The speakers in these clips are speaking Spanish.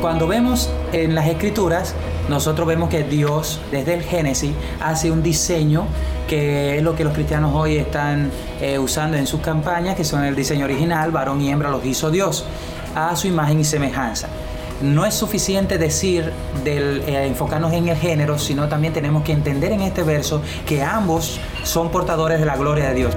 Cuando vemos en las escrituras, nosotros vemos que Dios desde el Génesis hace un diseño que es lo que los cristianos hoy están eh, usando en sus campañas, que son el diseño original, varón y hembra los hizo Dios, a su imagen y semejanza. No es suficiente decir del eh, enfocarnos en el género, sino también tenemos que entender en este verso que ambos son portadores de la gloria de Dios.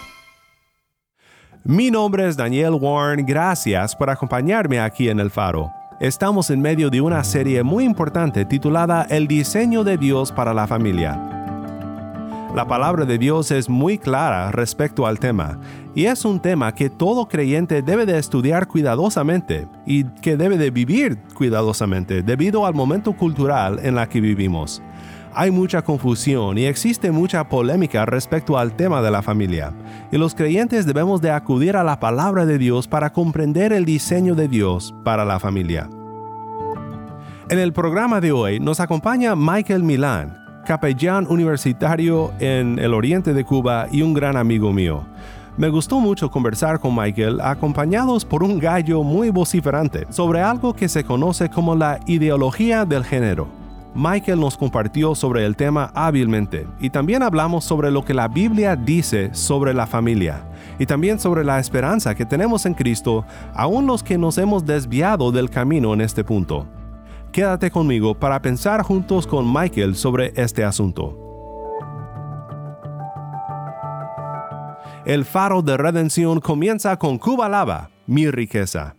Mi nombre es Daniel Warren, gracias por acompañarme aquí en El Faro. Estamos en medio de una serie muy importante titulada El diseño de Dios para la familia. La palabra de Dios es muy clara respecto al tema, y es un tema que todo creyente debe de estudiar cuidadosamente y que debe de vivir cuidadosamente debido al momento cultural en la que vivimos. Hay mucha confusión y existe mucha polémica respecto al tema de la familia, y los creyentes debemos de acudir a la palabra de Dios para comprender el diseño de Dios para la familia. En el programa de hoy nos acompaña Michael Milán, capellán universitario en el oriente de Cuba y un gran amigo mío. Me gustó mucho conversar con Michael acompañados por un gallo muy vociferante sobre algo que se conoce como la ideología del género. Michael nos compartió sobre el tema hábilmente y también hablamos sobre lo que la Biblia dice sobre la familia y también sobre la esperanza que tenemos en Cristo, aún los que nos hemos desviado del camino en este punto. Quédate conmigo para pensar juntos con Michael sobre este asunto. El faro de redención comienza con Cuba Lava, mi riqueza.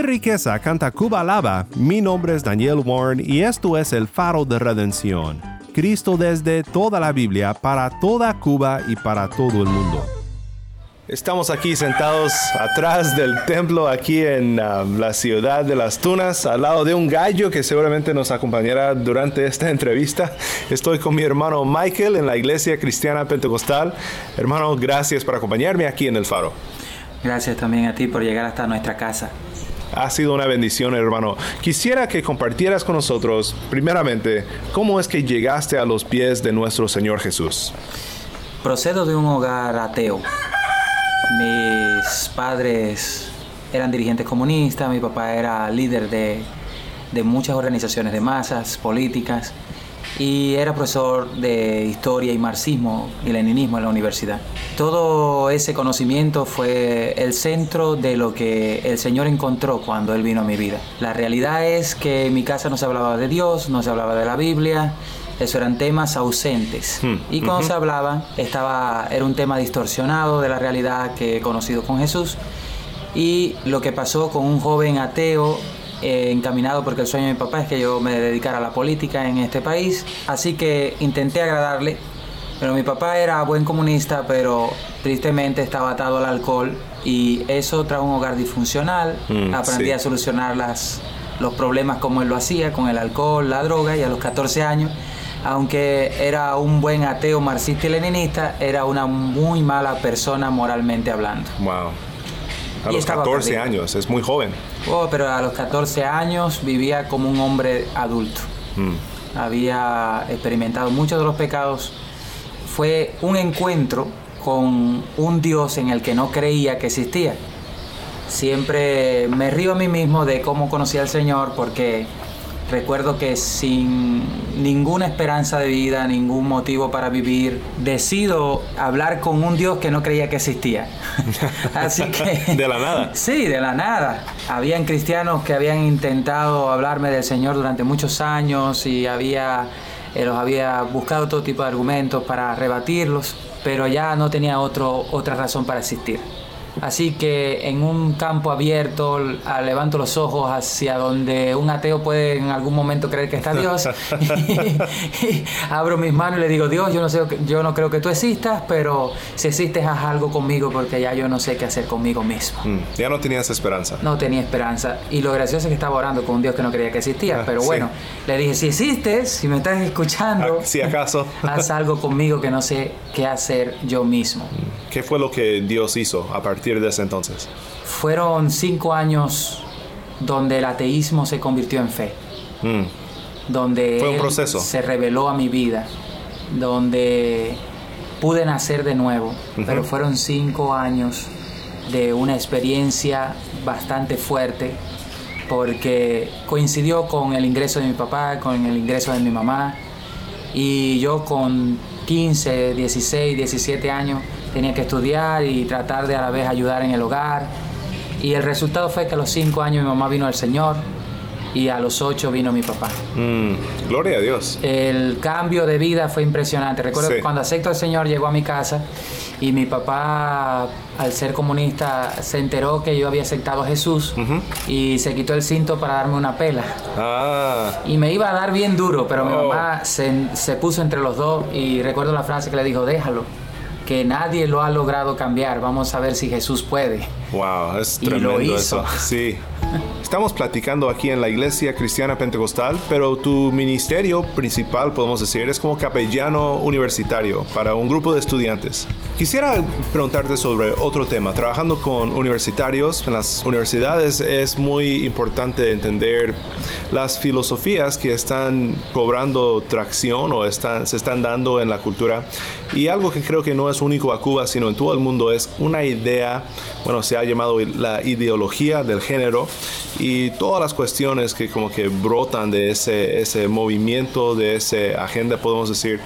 Mi riqueza canta Cuba Lava, mi nombre es Daniel Warren y esto es el faro de redención. Cristo desde toda la Biblia para toda Cuba y para todo el mundo. Estamos aquí sentados atrás del templo, aquí en ah, la ciudad de Las Tunas, al lado de un gallo que seguramente nos acompañará durante esta entrevista. Estoy con mi hermano Michael en la Iglesia Cristiana Pentecostal. Hermano, gracias por acompañarme aquí en el faro. Gracias también a ti por llegar hasta nuestra casa. Ha sido una bendición, hermano. Quisiera que compartieras con nosotros, primeramente, cómo es que llegaste a los pies de nuestro Señor Jesús. Procedo de un hogar ateo. Mis padres eran dirigentes comunistas, mi papá era líder de, de muchas organizaciones de masas, políticas, y era profesor de historia y marxismo y leninismo en la universidad. Todo ese conocimiento fue el centro de lo que el Señor encontró cuando Él vino a mi vida. La realidad es que en mi casa no se hablaba de Dios, no se hablaba de la Biblia, eso eran temas ausentes. Hmm, Y cuando se hablaba, estaba, era un tema distorsionado de la realidad que he conocido con Jesús. Y lo que pasó con un joven ateo eh, encaminado porque el sueño de mi papá es que yo me dedicara a la política en este país. Así que intenté agradarle. Pero mi papá era buen comunista, pero tristemente estaba atado al alcohol y eso trajo un hogar disfuncional. Mm, Aprendí sí. a solucionar las, los problemas como él lo hacía, con el alcohol, la droga y a los 14 años aunque era un buen ateo marxista y leninista, era una muy mala persona moralmente hablando. Wow. A Y los estaba 14 perdido. años, es muy joven. Oh, pero a los 14 años vivía como un hombre adulto. Mm. Había experimentado muchos de los pecados. Fue un encuentro con un Dios en el que no creía que existía. Siempre me río a mí mismo de cómo conocí al Señor porque recuerdo que sin ninguna esperanza de vida, ningún motivo para vivir, decido hablar con un Dios que no creía que existía. Así que... De la nada. Sí, de la nada. Habían cristianos que habían intentado hablarme del Señor durante muchos años y había, eh, los había buscado todo tipo de argumentos para rebatirlos, pero ya no tenía otro, otra razón para existir. Así que en un campo abierto a- levanto los ojos hacia donde un ateo puede en algún momento creer que está Dios y, y abro mis manos y le digo Dios yo no sé yo no creo que tú existas pero si existes haz algo conmigo porque ya yo no sé qué hacer conmigo mismo Mm. Ya no tenías esperanza. no tenía esperanza y lo gracioso es que estaba orando con un Dios que no creía que existía Ah, pero sí. bueno le dije si existes si me estás escuchando Ah, Si acaso. haz algo conmigo que no sé qué hacer yo mismo ¿Qué fue lo que Dios hizo a partir de ese entonces? Fueron cinco años donde el ateísmo se convirtió en fe, Mm. donde Fue un Él proceso. se reveló a mi vida, donde pude nacer de nuevo, pero fueron cinco años de una experiencia bastante fuerte porque coincidió con el ingreso de mi papá, con el ingreso de mi mamá y yo con 15, 16, 17 años tenía que estudiar y tratar de a la vez ayudar en el hogar. Y el resultado fue que a los 5 años mi mamá vino al Señor y a los 8 vino mi papá. Mm. Gloria a Dios. El cambio de vida fue impresionante. Recuerdo Sí. que cuando acepto al Señor llegó a mi casa y mi papá, al ser comunista, se enteró que yo había aceptado a Jesús y se quitó el cinto para darme una pela. Ah. Y me iba a dar bien duro, pero mi Oh. mamá se, se puso entre los dos y recuerdo la frase que le dijo, déjalo, que nadie lo ha logrado cambiar, vamos a ver si Jesús puede. Wow, es Y lo tremendo hizo. eso. Sí. Estamos platicando aquí en la Iglesia Cristiana Pentecostal, pero tu ministerio principal, podemos decir, es como capellano universitario para un grupo de estudiantes. Quisiera preguntarte sobre otro tema. Trabajando con universitarios en las universidades es muy importante entender las filosofías que están cobrando tracción o están, se están dando en la cultura. Y algo que creo que no es único a Cuba, sino en todo el mundo, es una idea, bueno, se ha llamado la ideología del género y todas las cuestiones que como que brotan de ese, ese movimiento, de esa agenda, podemos decir.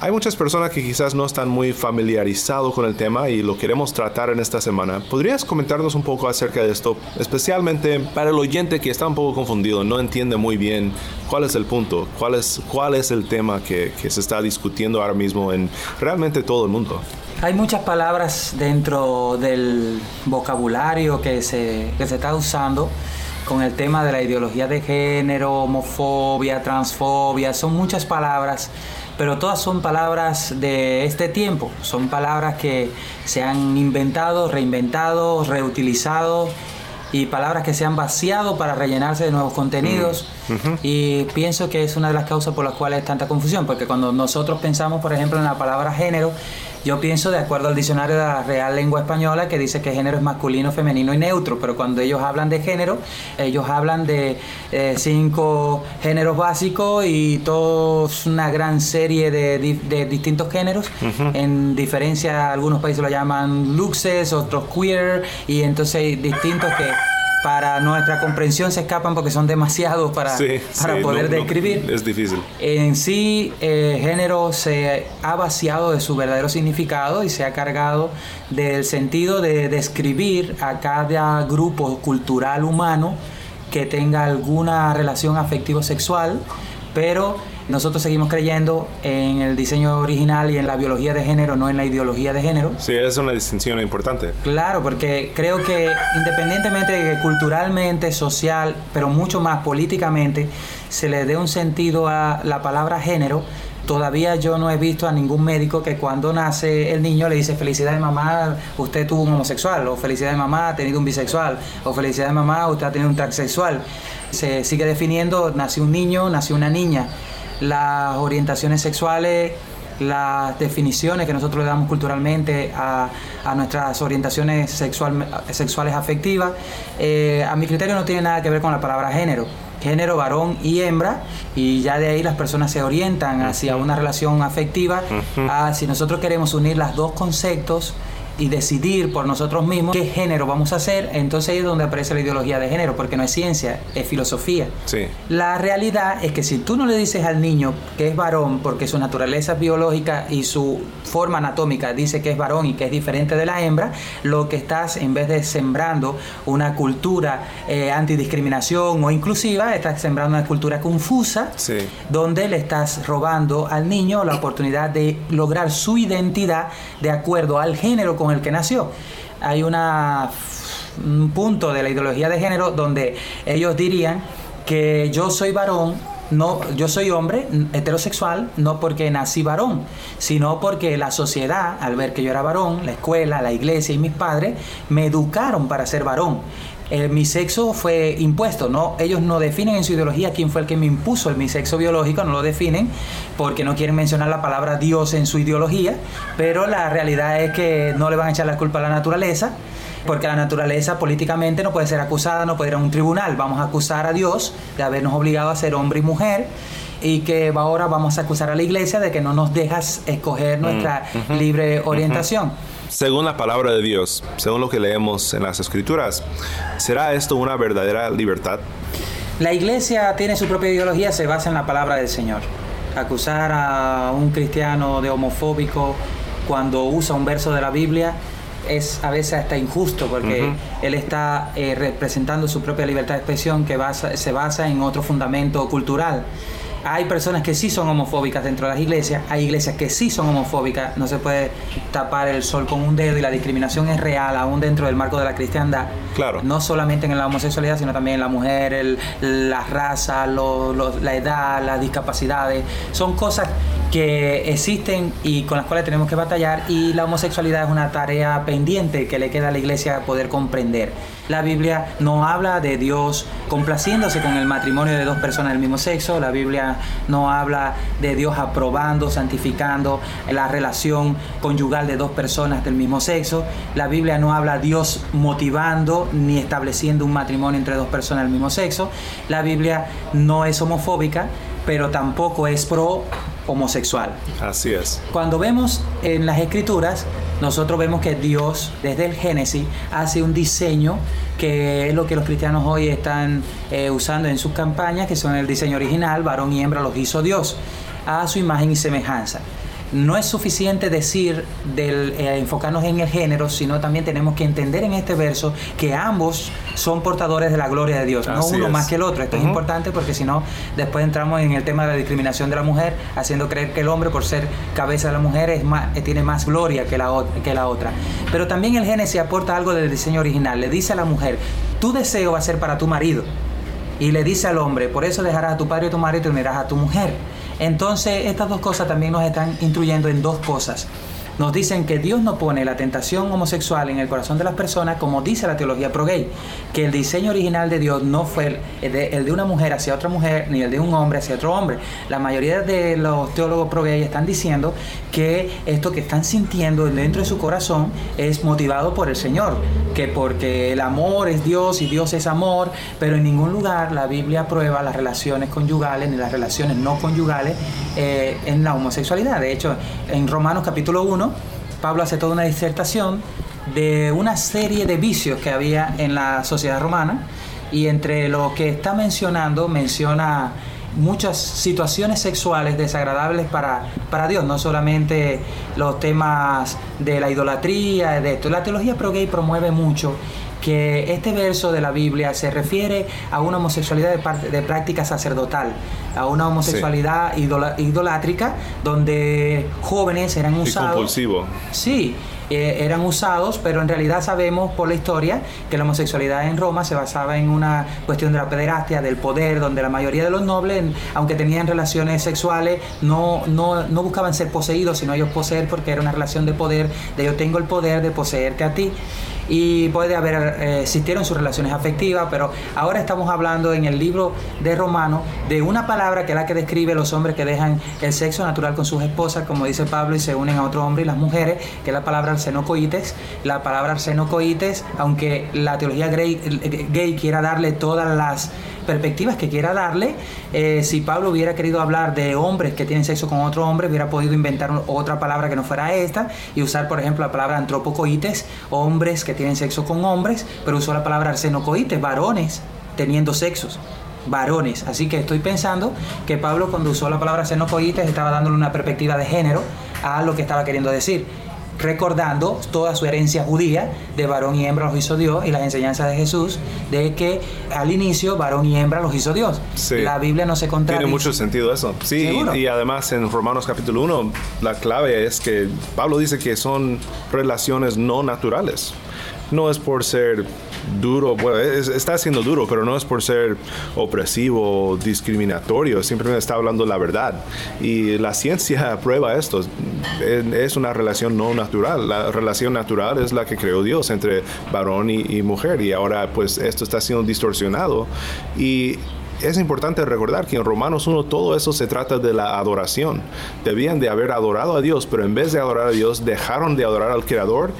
Hay muchas personas que quizás no están muy familiarizados con el tema y lo queremos tratar en esta semana. ¿Podrías comentarnos un poco acerca de esto? Especialmente para el oyente que está un poco confundido, no entiende muy bien cuál es el punto, cuál es, cuál es el tema que, que se está discutiendo ahora mismo en realmente todo el mundo. Hay muchas palabras dentro del vocabulario que se, que se está usando con el tema de la ideología de género, homofobia, transfobia, son muchas palabras, pero todas son palabras de este tiempo, son palabras que se han inventado, reinventado, reutilizado y palabras que se han vaciado para rellenarse de nuevos contenidos. Y pienso que es una de las causas por las cuales hay tanta confusión, porque cuando nosotros pensamos, por ejemplo, en la palabra género, yo pienso de acuerdo al diccionario de la Real Lengua Española que dice que género es masculino, femenino y neutro, pero cuando ellos hablan de género, ellos hablan de eh, cinco géneros básicos y todos una gran serie de, de distintos géneros. En diferencia, algunos países lo llaman luxes, otros queer, y entonces hay distintos que para nuestra comprensión se escapan porque son demasiados para, Sí, para sí, poder no, no, describir. es difícil. En sí, eh, género se ha vaciado de su verdadero significado y se ha cargado del sentido de describir a cada grupo cultural humano que tenga alguna relación afectivo-sexual, pero nosotros seguimos creyendo en el diseño original y en la biología de género, no en la ideología de género. Sí, es una distinción importante. Claro, porque creo que independientemente de que culturalmente, social, pero mucho más políticamente, se le dé un sentido a la palabra género, todavía yo no he visto a ningún médico que cuando nace el niño le dice felicidades mamá, usted tuvo un homosexual, o felicidades mamá, ha tenido un bisexual, o felicidades mamá, usted ha tenido un transexual. Se sigue definiendo, nació un niño, nació una niña. Las orientaciones sexuales las definiciones que nosotros le damos culturalmente a, a nuestras orientaciones sexual, sexuales afectivas, eh, a mi criterio no tiene nada que ver con la palabra género. Género, varón y hembra, y ya de ahí las personas se orientan hacia una relación afectiva. Ah, si nosotros queremos unir los dos conceptos, y decidir por nosotros mismos qué género vamos a hacer, entonces ahí es donde aparece la ideología de género, porque no es ciencia, es filosofía. Sí. La realidad es que si tú no le dices al niño que es varón, porque su naturaleza biológica y su forma anatómica dice que es varón y que es diferente de la hembra, lo que estás, en vez de sembrando una cultura eh, antidiscriminación o inclusiva, estás sembrando una cultura confusa, Sí. donde le estás robando al niño la oportunidad de lograr su identidad de acuerdo al género con el que nació. Hay una, un punto de la ideología de género donde ellos dirían que yo soy varón, no, yo soy hombre heterosexual, no porque nací varón, sino porque la sociedad, al ver que yo era varón, la escuela, la iglesia y mis padres, me educaron para ser varón. Eh, mi sexo fue impuesto, no, ellos no definen en su ideología quién fue el que me impuso el, mi sexo biológico, no lo definen porque no quieren mencionar la palabra Dios en su ideología, pero la realidad es que no le van a echar la culpa a la naturaleza, porque la naturaleza políticamente no puede ser acusada, no puede ir a un tribunal, vamos a acusar a Dios de habernos obligado a ser hombre y mujer y que ahora vamos a acusar a la iglesia de que no nos dejas escoger nuestra libre orientación. Según la palabra de Dios, según lo que leemos en las escrituras, ¿será esto una verdadera libertad? La iglesia tiene su propia ideología, se basa en la palabra del Señor. Acusar a un cristiano de homofóbico cuando usa un verso de la Biblia es a veces hasta injusto porque él está eh, representando su propia libertad de expresión que basa- se basa en otro fundamento cultural. Hay personas que sí son homofóbicas dentro de las iglesias, hay iglesias que sí son homofóbicas, no se puede tapar el sol con un dedo y la discriminación es real aún dentro del marco de la cristiandad. Claro. No solamente en la homosexualidad, sino también en la mujer, el- la raza, lo- lo- la edad, las discapacidades. Son cosas que existen y con las cuales tenemos que batallar y la homosexualidad es una tarea pendiente que le queda a la iglesia poder comprender. La Biblia no habla de Dios complaciéndose con el matrimonio de dos personas del mismo sexo, la Biblia no habla de Dios aprobando, santificando la relación conyugal de dos personas del mismo sexo, la Biblia no habla de Dios motivando ni estableciendo un matrimonio entre dos personas del mismo sexo, la Biblia no es homofóbica, pero tampoco es pro homosexual. Así es. Cuando vemos en las escrituras, nosotros vemos que Dios, desde el Génesis, hace un diseño que es lo que los cristianos hoy están eh, usando en sus campañas, que son el diseño original, varón y hembra los hizo Dios, a su imagen y semejanza. No es suficiente decir del eh, enfocarnos en el género, sino también tenemos que entender en este verso que ambos son portadores de la gloria de Dios, no uno es. más que el otro. Esto es importante porque si no, después entramos en el tema de la discriminación de la mujer, haciendo creer que el hombre, por ser cabeza de la mujer, es más, eh, tiene más gloria que la, que la otra. Pero también el Génesis aporta algo del diseño original. Le dice a la mujer, tu deseo va a ser para tu marido. Y le dice al hombre, por eso dejarás a tu padre y a tu madre y te unirás a tu mujer. Entonces, estas dos cosas también nos están instruyendo en dos cosas. Nos dicen que Dios no pone la tentación homosexual en el corazón de las personas, como dice la teología pro-gay, que el diseño original de Dios no fue el de, una mujer hacia otra mujer, ni el de un hombre hacia otro hombre. La mayoría de los teólogos pro-gay están diciendo que esto que están sintiendo dentro de su corazón es motivado por el Señor, que porque el amor es Dios y Dios es amor, pero en ningún lugar la Biblia prueba las relaciones conyugales ni las relaciones no conyugales eh, en la homosexualidad. De hecho, en Romanos capítulo 1, Pablo hace toda una disertación de una serie de vicios que había en la sociedad romana y entre lo que está mencionando menciona muchas situaciones sexuales desagradables para, para Dios, no solamente los temas de la idolatría, de esto. La teología pro-gay promueve mucho que este verso de la Biblia se refiere a una homosexualidad de, parte- de práctica sacerdotal, a una homosexualidad idola- idolátrica, donde jóvenes eran Y usados. compulsivo. Sí, eh, eran usados, pero en realidad sabemos por la historia que la homosexualidad en Roma se basaba en una cuestión de la pederastia, del poder, donde la mayoría de los nobles, aunque tenían relaciones sexuales, no, no, no buscaban ser poseídos, sino ellos poseer porque era una relación de poder, de yo tengo el poder de poseerte a ti. Y puede haber, eh, existieron sus relaciones afectivas, pero ahora estamos hablando en el libro de Romano de una palabra que es la que describe los hombres que dejan el sexo natural con sus esposas, como dice Pablo, y se unen a otro hombre, y las mujeres, que es la palabra arsenocoites. La palabra arsenocoites, aunque la teología gay, gay quiera darle todas las perspectivas que quiera darle, eh, si Pablo hubiera querido hablar de hombres que tienen sexo con otro hombre, hubiera podido inventar otra palabra que no fuera esta y usar, por ejemplo, la palabra antropocoites, hombres que tienen sexo con hombres, pero usó la palabra arsenocoites, varones teniendo sexos varones. Así que estoy pensando que Pablo cuando usó la palabra arsenocoites estaba dándole una perspectiva de género a lo que estaba queriendo decir recordando toda su herencia judía de varón y hembra los hizo Dios y las enseñanzas de Jesús de que al inicio varón y hembra los hizo Dios. Sí. La Biblia no se contradice. Tiene mucho sentido eso. Sí, y, y además en Romanos capítulo 1, la clave es que Pablo dice que son relaciones no naturales. No es por ser duro, bueno, es- está siendo duro, pero no es por ser opresivo o discriminatorio, simplemente está hablando la verdad. Y la ciencia prueba esto. Es- Es una relación no natural. La relación natural es la que creó Dios entre varón y, y mujer. Y ahora pues esto está siendo distorsionado. Y es importante recordar que en Romanos 1 todo eso se trata de la adoración. Debían de haber adorado a Dios, pero en vez de adorar a Dios, dejaron de adorar al Creador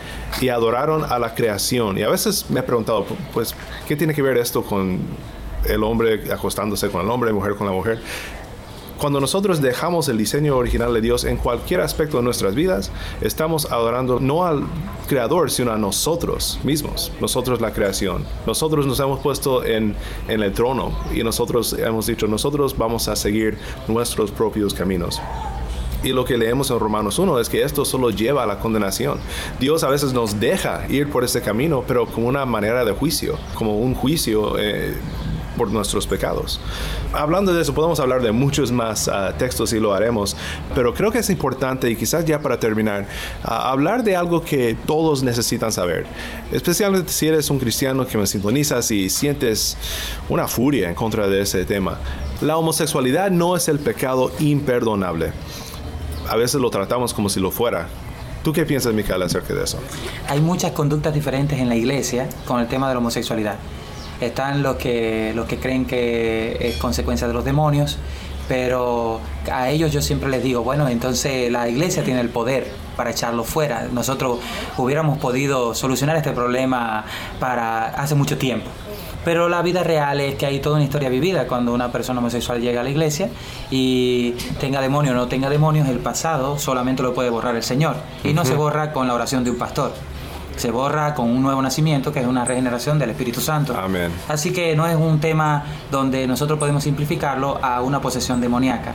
y adoraron a la creación. Y a veces me he preguntado, pues, ¿qué tiene que ver esto con el hombre acostándose con el hombre, mujer con la mujer? Cuando nosotros dejamos el diseño original de Dios en cualquier aspecto de nuestras vidas, estamos adorando no al Creador, sino a nosotros mismos, nosotros la creación. Nosotros nos hemos puesto en, en el trono y nosotros hemos dicho, nosotros vamos a seguir nuestros propios caminos. Y lo que leemos en Romanos 1 es que esto solo lleva a la condenación. Dios a veces nos deja ir por ese camino, pero como una manera de juicio, como un juicio eh, por nuestros pecados. Hablando de eso, podemos hablar de muchos más ah, textos y lo haremos, pero creo que es importante y quizás ya para terminar, ah, hablar de algo que todos necesitan saber, especialmente si eres un cristiano que me sintonizas y sientes una furia en contra de ese tema. La homosexualidad no es el pecado imperdonable. A veces lo tratamos como si lo fuera. ¿Tú qué piensas, Micaela, acerca de eso? Hay muchas conductas diferentes en la iglesia con el tema de la homosexualidad. Están los que, los que creen que es consecuencia de los demonios, pero a ellos yo siempre les digo, bueno, entonces la iglesia tiene el poder para echarlo fuera. Nosotros hubiéramos podido solucionar este problema para hace mucho tiempo. Pero la vida real es que hay toda una historia vivida cuando una persona homosexual llega a la iglesia y tenga demonios o no tenga demonios, el pasado solamente lo puede borrar el Señor. Y no se borra con la oración de un pastor. Se borra con un nuevo nacimiento, que es una regeneración del Espíritu Santo. Amén. Así que no es un tema donde nosotros podemos simplificarlo a una posesión demoníaca.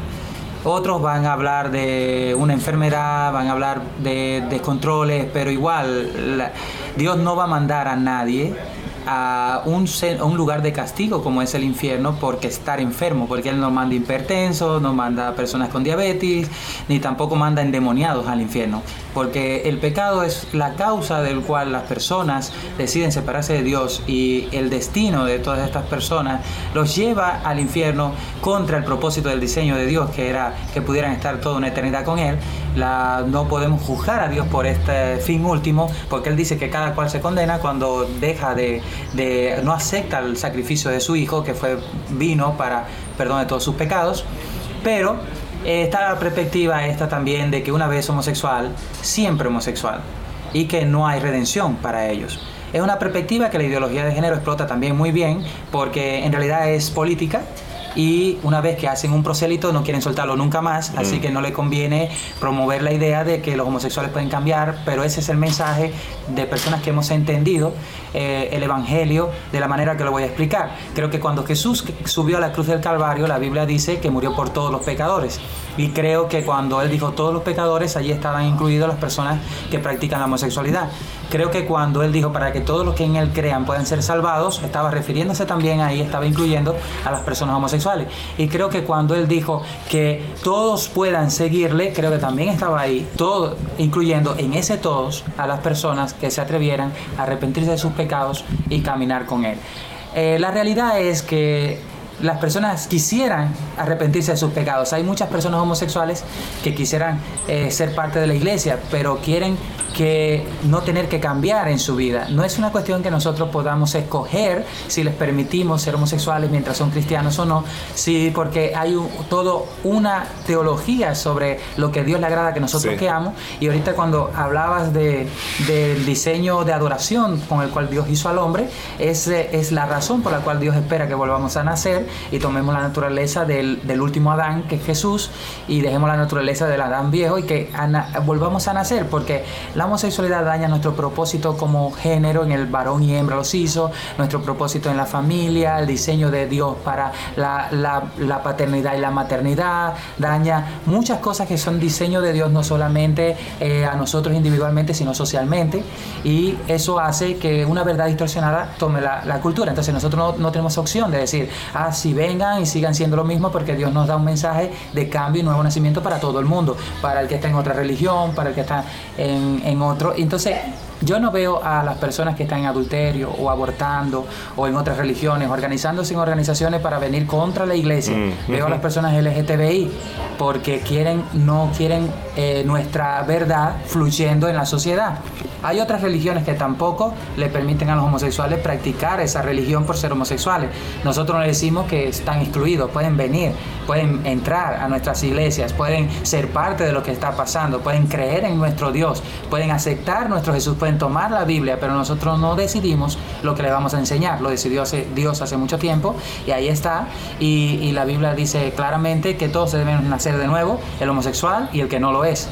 Otros van a hablar de una enfermedad, van a hablar de descontroles, pero igual la- Dios no va a mandar a nadie a un, lugar de castigo como es el infierno porque estar enfermo, porque Él no manda hipertensos, no manda personas con diabetes, ni tampoco manda endemoniados al infierno, porque el pecado es la causa del cual las personas deciden separarse de Dios y el destino de todas estas personas los lleva al infierno contra el propósito del diseño de Dios, que era que pudieran estar toda una eternidad con Él. La, no podemos juzgar a Dios por este fin último, porque Él dice que cada cual se condena cuando deja de, no acepta el sacrificio de su Hijo, que fue vino para perdón de todos sus pecados. Pero eh, está la perspectiva esta también de que una vez homosexual, siempre homosexual, y que no hay redención para ellos. Es una perspectiva que la ideología de género explota también muy bien, porque en realidad es política, y una vez que hacen un proselito no quieren soltarlo nunca más, así Mm. que no le conviene promover la idea de que los homosexuales pueden cambiar, pero ese es el mensaje de personas que hemos entendido eh, el Evangelio de la manera que lo voy a explicar. Creo que cuando Jesús subió a la cruz del Calvario, la Biblia dice que murió por todos los pecadores. Y creo que cuando él dijo todos los pecadores, allí estaban incluidos las personas que practican la homosexualidad. Creo que cuando él dijo para que todos los que en él crean puedan ser salvados, estaba refiriéndose también ahí, estaba incluyendo a las personas homosexuales. Y creo que cuando él dijo que todos puedan seguirle, creo que también estaba ahí, todo, incluyendo en ese todos a las personas que se atrevieran a arrepentirse de sus pecados y caminar con él. Eh, la realidad es que las personas quisieran arrepentirse de sus pecados. Hay muchas personas homosexuales que quisieran eh, ser parte de la iglesia, pero quieren que no tener que cambiar en su vida. No es una cuestión que nosotros podamos escoger si les permitimos ser homosexuales mientras son cristianos o no, sí, porque hay un, todo una teología sobre lo que Dios le agrada que nosotros Sí. Y ahorita cuando hablabas de, del diseño de adoración con el cual Dios hizo al hombre, ese es la razón por la cual Dios espera que volvamos a nacer y tomemos la naturaleza del, del último Adán, que es Jesús, y dejemos la naturaleza del Adán viejo y que volvamos a nacer, porque la homosexualidad daña nuestro propósito como género, en el varón y hembra los hizo, nuestro propósito en la familia, el diseño de Dios para la, la- la paternidad y la maternidad, daña muchas cosas que son diseño de Dios, no solamente eh, a nosotros individualmente, sino socialmente, y eso hace que una verdad distorsionada tome la, la cultura. Entonces nosotros no, no tenemos opción de decir, ah, sí, vengan y sigan siendo lo mismo, porque Dios nos da un mensaje de cambio y nuevo nacimiento para todo el mundo, para el que está en otra religión, para el que está en, en otro. Entonces, yo no veo a las personas que están en adulterio o abortando o en otras religiones, organizándose en organizaciones para venir contra la iglesia. Mm, Veo a las personas LGTBI porque quieren, no quieren eh, nuestra verdad fluyendo en la sociedad. Hay otras religiones que tampoco le permiten a los homosexuales practicar esa religión por ser homosexuales. Nosotros no decimos que están excluidos, pueden venir, pueden entrar a nuestras iglesias, pueden ser parte de lo que está pasando, pueden creer en nuestro Dios, pueden aceptar nuestro Jesús, pueden tomar la Biblia, pero nosotros no decidimos lo que le vamos a enseñar, lo decidió Dios hace mucho tiempo y ahí está. Y, y la Biblia dice claramente que todos deben nacer de nuevo, el homosexual y el que no lo es.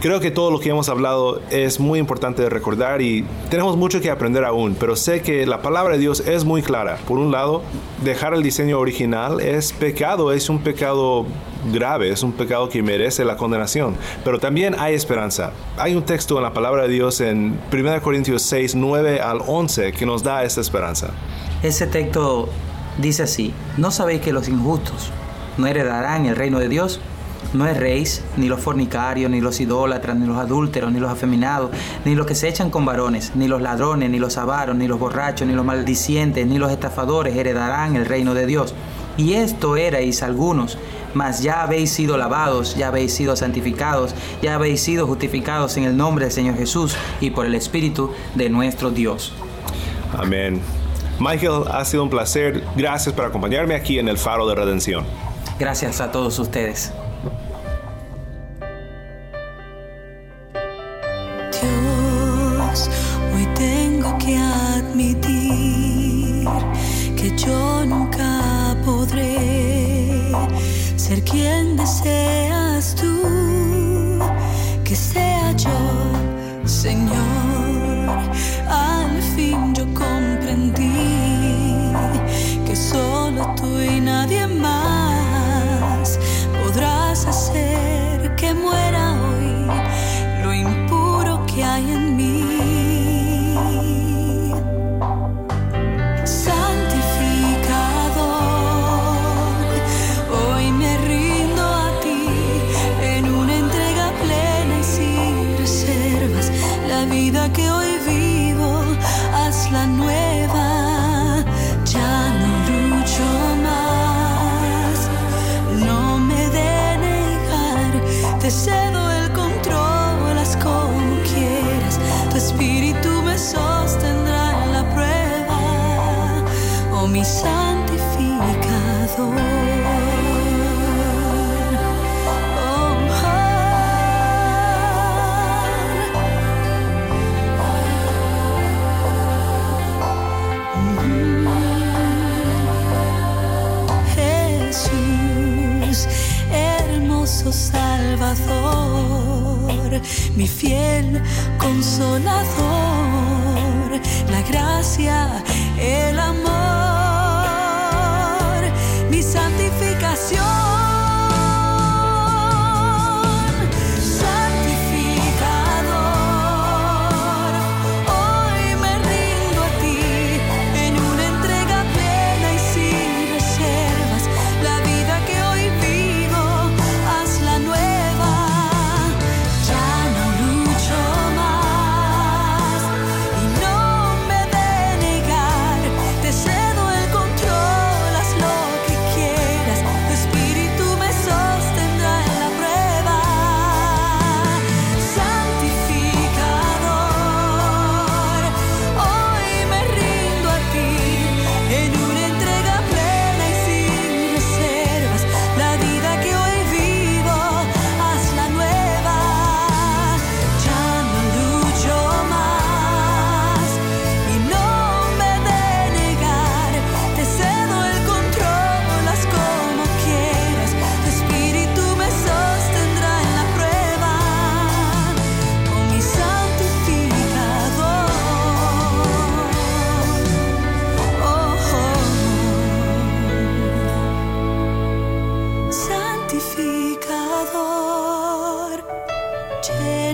Creo que todo lo que hemos hablado es muy importante de recordar y tenemos mucho que aprender aún, pero sé que la palabra de Dios es muy clara. Por un lado, dejar el diseño original es pecado, es un pecado grave, es un pecado que merece la condenación, pero también hay esperanza. Hay un texto en la palabra de Dios en 1 Corintios 6, 9 al 11 que nos da esta esperanza. Ese texto dice así, ¿no sabéis que los injustos no heredarán el reino de Dios? No erréis, ni los fornicarios, ni los idólatras, ni los adúlteros, ni los afeminados, ni los que se echan con varones, ni los ladrones, ni los avaros, ni los borrachos, ni los maldicientes, ni los estafadores heredarán el reino de Dios. Y esto erais algunos, mas ya habéis sido lavados, ya habéis sido santificados, ya habéis sido justificados en el nombre del Señor Jesús y por el Espíritu de nuestro Dios. Amén. Michael, ha sido un placer. Gracias por acompañarme aquí en el Faro de Redención. Gracias a todos ustedes. Que sea yo, Señor. Al fin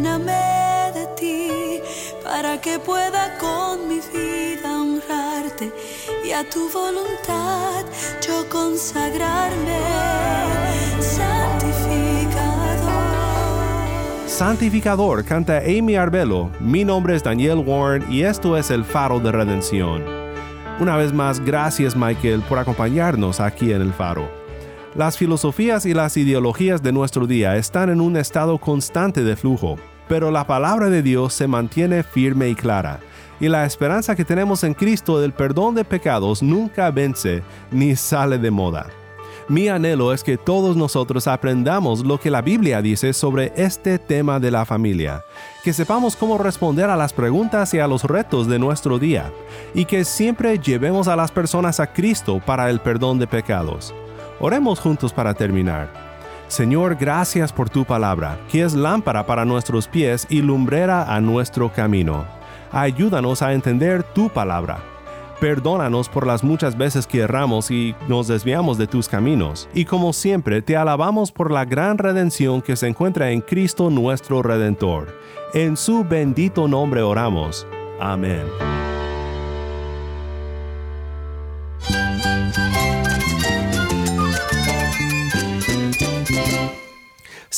de ti para que pueda con mi vida honrarte y a tu voluntad yo consagrarme. Santificador. Santificador canta Amy Arbelo. Mi nombre es Daniel Warren y esto es El Faro de Redención. Una vez más, gracias Michael por acompañarnos aquí en El Faro. Las filosofías y las ideologías de nuestro día están en un estado constante de flujo, pero la palabra de Dios se mantiene firme y clara, y la esperanza que tenemos en Cristo del perdón de pecados nunca vence ni sale de moda. Mi anhelo es que todos nosotros aprendamos lo que la Biblia dice sobre este tema de la familia, que sepamos cómo responder a las preguntas y a los retos de nuestro día, y que siempre llevemos a las personas a Cristo para el perdón de pecados. Oremos juntos para terminar. Señor, gracias por tu palabra, que es lámpara para nuestros pies y lumbrera a nuestro camino. Ayúdanos a entender tu palabra. Perdónanos por las muchas veces que erramos y nos desviamos de tus caminos. Y como siempre, te alabamos por la gran redención que se encuentra en Cristo nuestro Redentor. En su bendito nombre oramos. Amén.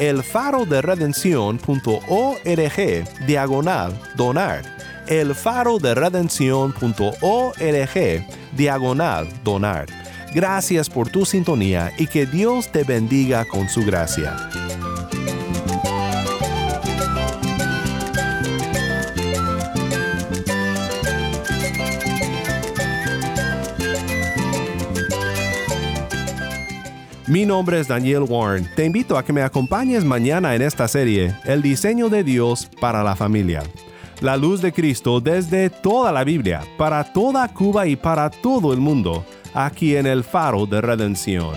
elfaroderedención.org diagonal donar. elfaroderedención.org diagonal donar. Gracias por tu sintonía y que Dios te bendiga con su gracia. Mi nombre es Daniel Warren. Te invito a que me acompañes mañana en esta serie, El diseño de Dios para la familia. La luz de Cristo desde toda la Biblia, para toda Cuba y para todo el mundo, aquí en el faro de redención.